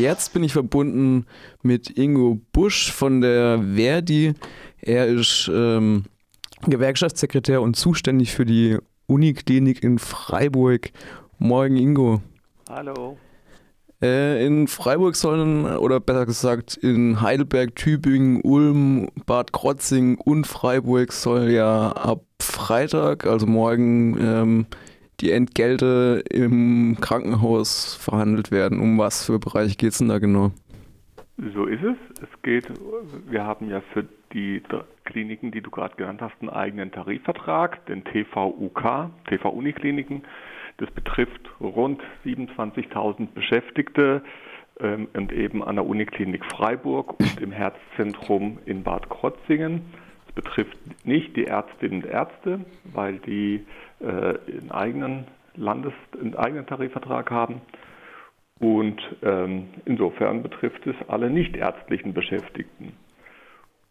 jetzt bin ich verbunden mit Ingo Busch von der Verdi. Er ist ähm, Gewerkschaftssekretär und zuständig für die Uniklinik in Freiburg. Moin Ingo. Hallo. Äh, in Freiburg sollen, oder besser gesagt in Heidelberg, Tübingen, Ulm, Bad Krotzing und Freiburg soll ja ab Freitag, also morgen, ähm, die Entgelte im Krankenhaus verhandelt werden. Um was für Bereiche geht es denn da genau? So ist es. Es geht, wir haben ja für die Kliniken, die du gerade genannt hast, einen eigenen Tarifvertrag, den TVUK, TV-Unikliniken. Das betrifft rund 27.000 Beschäftigte ähm, und eben an der Uniklinik Freiburg und im Herzzentrum in Bad Krotzingen. Betrifft nicht die Ärztinnen und Ärzte, weil die äh, einen eigenen Landes-, einen eigenen Tarifvertrag haben. Und ähm, insofern betrifft es alle nichtärztlichen Beschäftigten.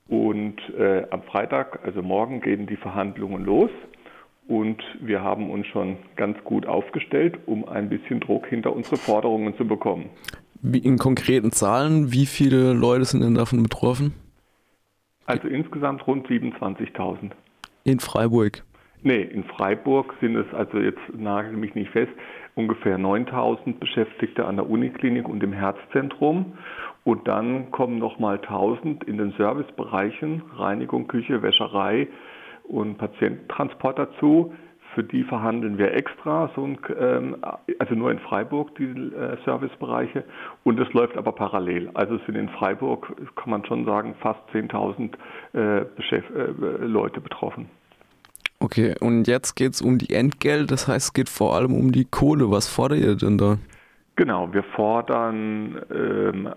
Und äh, am Freitag, also morgen, gehen die Verhandlungen los. Und wir haben uns schon ganz gut aufgestellt, um ein bisschen Druck hinter unsere Forderungen zu bekommen. Wie in konkreten Zahlen, wie viele Leute sind denn davon betroffen? Also insgesamt rund 27.000. In Freiburg? Nee, in Freiburg sind es, also jetzt nagel mich nicht fest, ungefähr 9000 Beschäftigte an der Uniklinik und im Herzzentrum. Und dann kommen nochmal 1000 in den Servicebereichen, Reinigung, Küche, Wäscherei, und Patiententransport dazu. Für die verhandeln wir extra, so ein, ähm, also nur in Freiburg die äh, Servicebereiche und es läuft aber parallel. Also es sind in Freiburg, kann man schon sagen, fast 10.000 äh, äh, Leute betroffen. Okay, und jetzt geht es um die Entgelt, das heißt es geht vor allem um die Kohle. Was fordert ihr denn da? Genau, wir fordern ähm,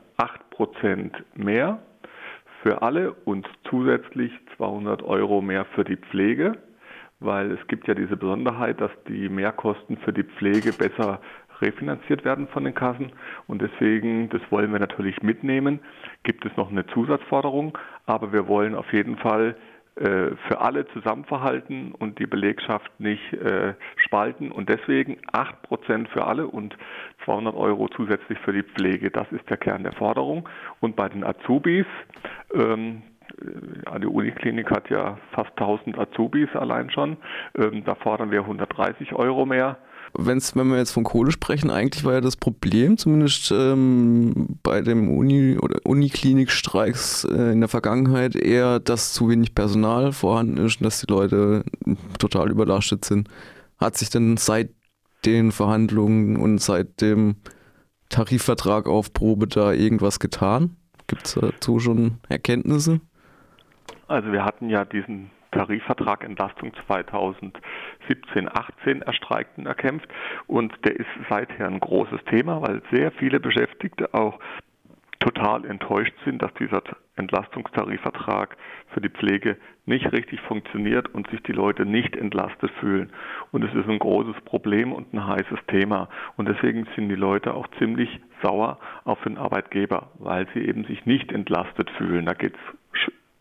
8% mehr für alle und zusätzlich 200 Euro mehr für die Pflege, weil es gibt ja diese Besonderheit, dass die Mehrkosten für die Pflege besser refinanziert werden von den Kassen und deswegen, das wollen wir natürlich mitnehmen, gibt es noch eine Zusatzforderung, aber wir wollen auf jeden Fall äh, für alle zusammenverhalten und die Belegschaft nicht äh, spalten. Und deswegen 8% für alle und 200 Euro zusätzlich für die Pflege. Das ist der Kern der Forderung. Und bei den Azubis, ähm, äh, die Uniklinik hat ja fast 1000 Azubis allein schon. Ähm, da fordern wir 130 Euro mehr wenn's, wenn wir jetzt von Kohle sprechen, eigentlich war ja das Problem, zumindest ähm, bei dem Uni- oder Uniklinikstreiks äh, in der Vergangenheit, eher, dass zu wenig Personal vorhanden ist und dass die Leute total überlastet sind. Hat sich denn seit den Verhandlungen und seit dem Tarifvertrag auf Probe da irgendwas getan? Gibt es dazu schon Erkenntnisse? Also wir hatten ja diesen Tarifvertrag Entlastung 2017, 18 Erstreikten erkämpft und der ist seither ein großes Thema, weil sehr viele Beschäftigte auch total enttäuscht sind, dass dieser Entlastungstarifvertrag für die Pflege nicht richtig funktioniert und sich die Leute nicht entlastet fühlen. Und es ist ein großes Problem und ein heißes Thema. Und deswegen sind die Leute auch ziemlich sauer auf den Arbeitgeber, weil sie eben sich nicht entlastet fühlen. Da geht es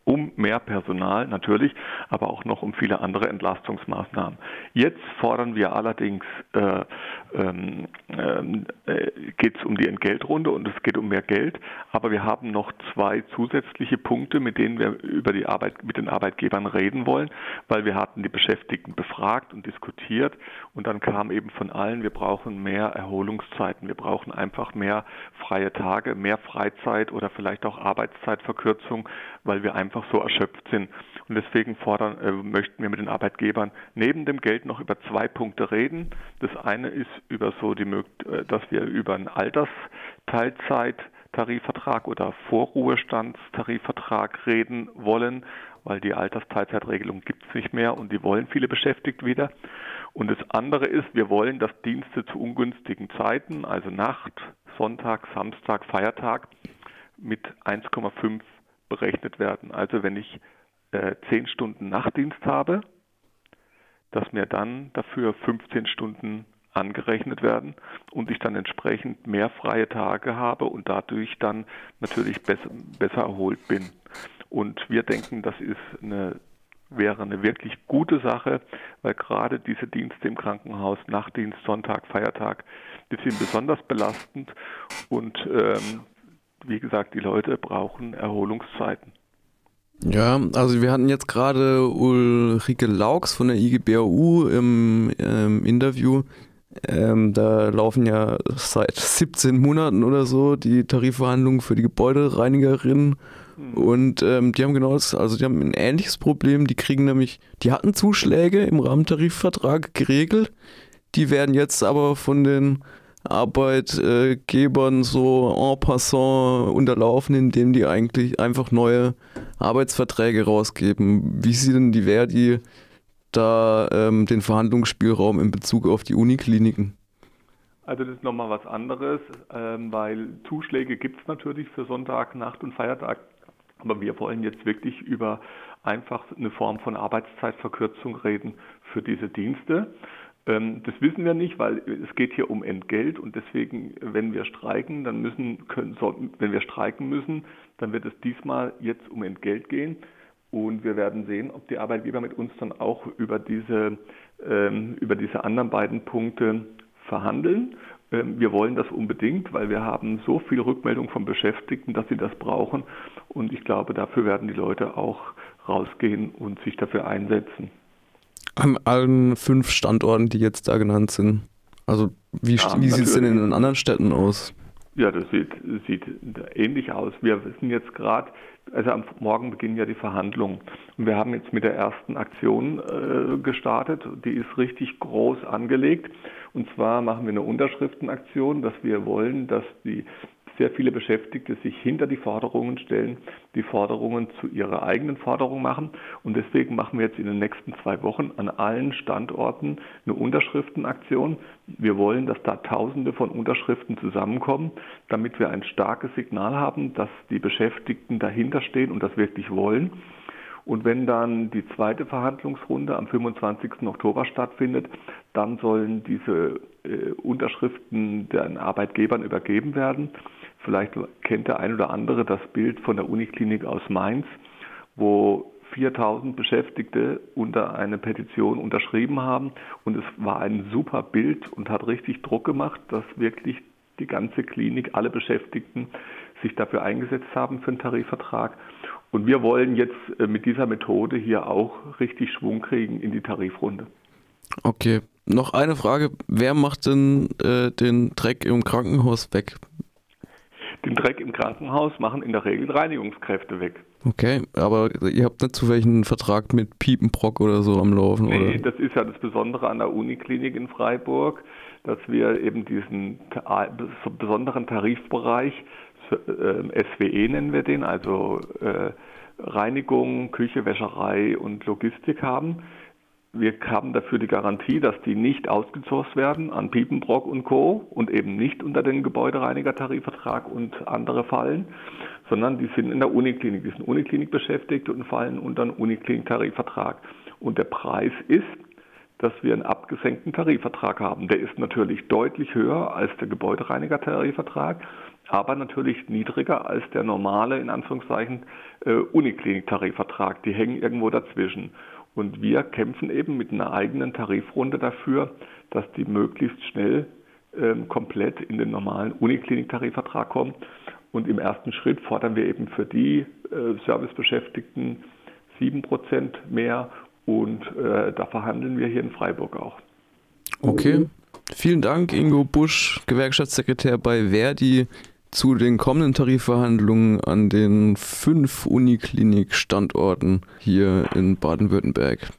um mehr Personal natürlich, aber auch noch um viele andere Entlastungsmaßnahmen. Jetzt fordern wir allerdings, äh, ähm, äh, geht es um die Entgeltrunde und es geht um mehr Geld, aber wir haben noch zwei zusätzliche Punkte, mit denen wir über die Arbeit mit den Arbeitgebern reden wollen, weil wir hatten die Beschäftigten befragt und diskutiert und dann kam eben von allen, wir brauchen mehr Erholungszeiten, wir brauchen einfach mehr freie Tage, mehr Freizeit oder vielleicht auch Arbeitszeitverkürzung, weil wir einfach so erschöpft sind. Und deswegen fordern, äh, möchten wir mit den Arbeitgebern neben dem Geld noch über zwei Punkte reden. Das eine ist über so die, äh, dass wir über einen Altersteilzeit-Tarifvertrag oder Vorruhestandstarifvertrag reden wollen, weil die Altersteilzeitregelung gibt es nicht mehr und die wollen viele beschäftigt wieder. Und das andere ist, wir wollen, dass Dienste zu ungünstigen Zeiten, also Nacht, Sonntag, Samstag, Feiertag, mit 1,5 berechnet werden. Also wenn ich äh, 10 Stunden Nachtdienst habe, dass mir dann dafür 15 Stunden angerechnet werden und ich dann entsprechend mehr freie Tage habe und dadurch dann natürlich besser, besser erholt bin. Und wir denken, das ist eine wäre eine wirklich gute Sache, weil gerade diese Dienste im Krankenhaus, Nachtdienst, Sonntag, Feiertag, die sind besonders belastend und ähm, wie gesagt, die Leute brauchen Erholungszeiten. Ja, also wir hatten jetzt gerade Ulrike Laux von der IGBAU im ähm, Interview. Ähm, da laufen ja seit 17 Monaten oder so die Tarifverhandlungen für die Gebäudereinigerinnen. Mhm. Und ähm, die haben genau das, also die haben ein ähnliches Problem. Die kriegen nämlich, die hatten Zuschläge im Rahmentarifvertrag geregelt. Die werden jetzt aber von den Arbeitgebern so en passant unterlaufen, indem die eigentlich einfach neue Arbeitsverträge rausgeben. Wie sieht denn die Verdi da ähm, den Verhandlungsspielraum in Bezug auf die Unikliniken? Also das ist nochmal was anderes, ähm, weil Zuschläge gibt es natürlich für Sonntag, Nacht und Feiertag, aber wir wollen jetzt wirklich über einfach eine Form von Arbeitszeitverkürzung reden für diese Dienste. Ähm, das wissen wir nicht, weil es geht hier um Entgelt und deswegen, wenn wir streiken, dann müssen, können, sollten, wenn wir streiken müssen, dann wird es diesmal jetzt um Entgelt gehen. Und wir werden sehen, ob die Arbeitgeber mit uns dann auch über diese, ähm, über diese anderen beiden Punkte verhandeln. Ähm, wir wollen das unbedingt, weil wir haben so viel Rückmeldung von Beschäftigten, dass sie das brauchen. Und ich glaube, dafür werden die Leute auch rausgehen und sich dafür einsetzen. An allen fünf Standorten, die jetzt da genannt sind. Also wie, ja, wie sieht es denn in den anderen Städten aus? Ja, das sieht, sieht ähnlich aus. Wir wissen jetzt gerade, also am Morgen beginnen ja die Verhandlungen. Und wir haben jetzt mit der ersten Aktion äh, gestartet. Die ist richtig groß angelegt. Und zwar machen wir eine Unterschriftenaktion, dass wir wollen, dass die sehr viele Beschäftigte sich hinter die Forderungen stellen, die Forderungen zu ihrer eigenen Forderung machen. Und deswegen machen wir jetzt in den nächsten zwei Wochen an allen Standorten eine Unterschriftenaktion. Wir wollen, dass da Tausende von Unterschriften zusammenkommen, damit wir ein starkes Signal haben, dass die Beschäftigten dahinter stehen und das wirklich wollen. Und wenn dann die zweite Verhandlungsrunde am 25. Oktober stattfindet, dann sollen diese äh, Unterschriften den Arbeitgebern übergeben werden. Vielleicht kennt der ein oder andere das Bild von der Uniklinik aus Mainz, wo 4000 Beschäftigte unter eine Petition unterschrieben haben. Und es war ein super Bild und hat richtig Druck gemacht, dass wirklich die ganze Klinik, alle Beschäftigten sich dafür eingesetzt haben für einen Tarifvertrag. Und wir wollen jetzt äh, mit dieser Methode hier auch richtig Schwung kriegen in die Tarifrunde. Okay, noch eine Frage. Wer macht denn äh, den Dreck im Krankenhaus weg? den Dreck im Krankenhaus machen in der Regel Reinigungskräfte weg. Okay, aber ihr habt nicht zu welchen Vertrag mit Piepenbrock oder so am Laufen, nee, oder? das ist ja das Besondere an der Uniklinik in Freiburg, dass wir eben diesen besonderen Tarifbereich, SWE nennen wir den, also äh, Reinigung, Küche, Wäscherei und Logistik haben wir haben dafür die Garantie, dass die nicht ausgesourced werden an Piepenbrock und Co. und eben nicht unter den Gebäudereiniger-Tarifvertrag und andere fallen, sondern die sind in der Uniklinik. Die sind Uniklinik beschäftigt und fallen unter den Uniklinik-Tarifvertrag. Und der Preis ist, dass wir einen abgesenkten Tarifvertrag haben. Der ist natürlich deutlich höher als der Gebäudereiniger-Tarifvertrag, aber natürlich niedriger als der normale, in Anführungszeichen, äh, Uniklinik-Tarifvertrag. Die hängen irgendwo dazwischen. Und wir kämpfen eben mit einer eigenen Tarifrunde dafür, dass die möglichst schnell ähm, komplett in den normalen Uniklinik-Tarifvertrag kommen. Und im ersten Schritt fordern wir eben für die äh, Servicebeschäftigten 7% mehr und äh, da verhandeln wir hier in Freiburg auch. Okay. Vielen Dank, Ingo Busch, Gewerkschaftssekretär bei Verdi zu den kommenden Tarifverhandlungen an den fünf Uniklinik-Standorten hier in Baden-Württemberg.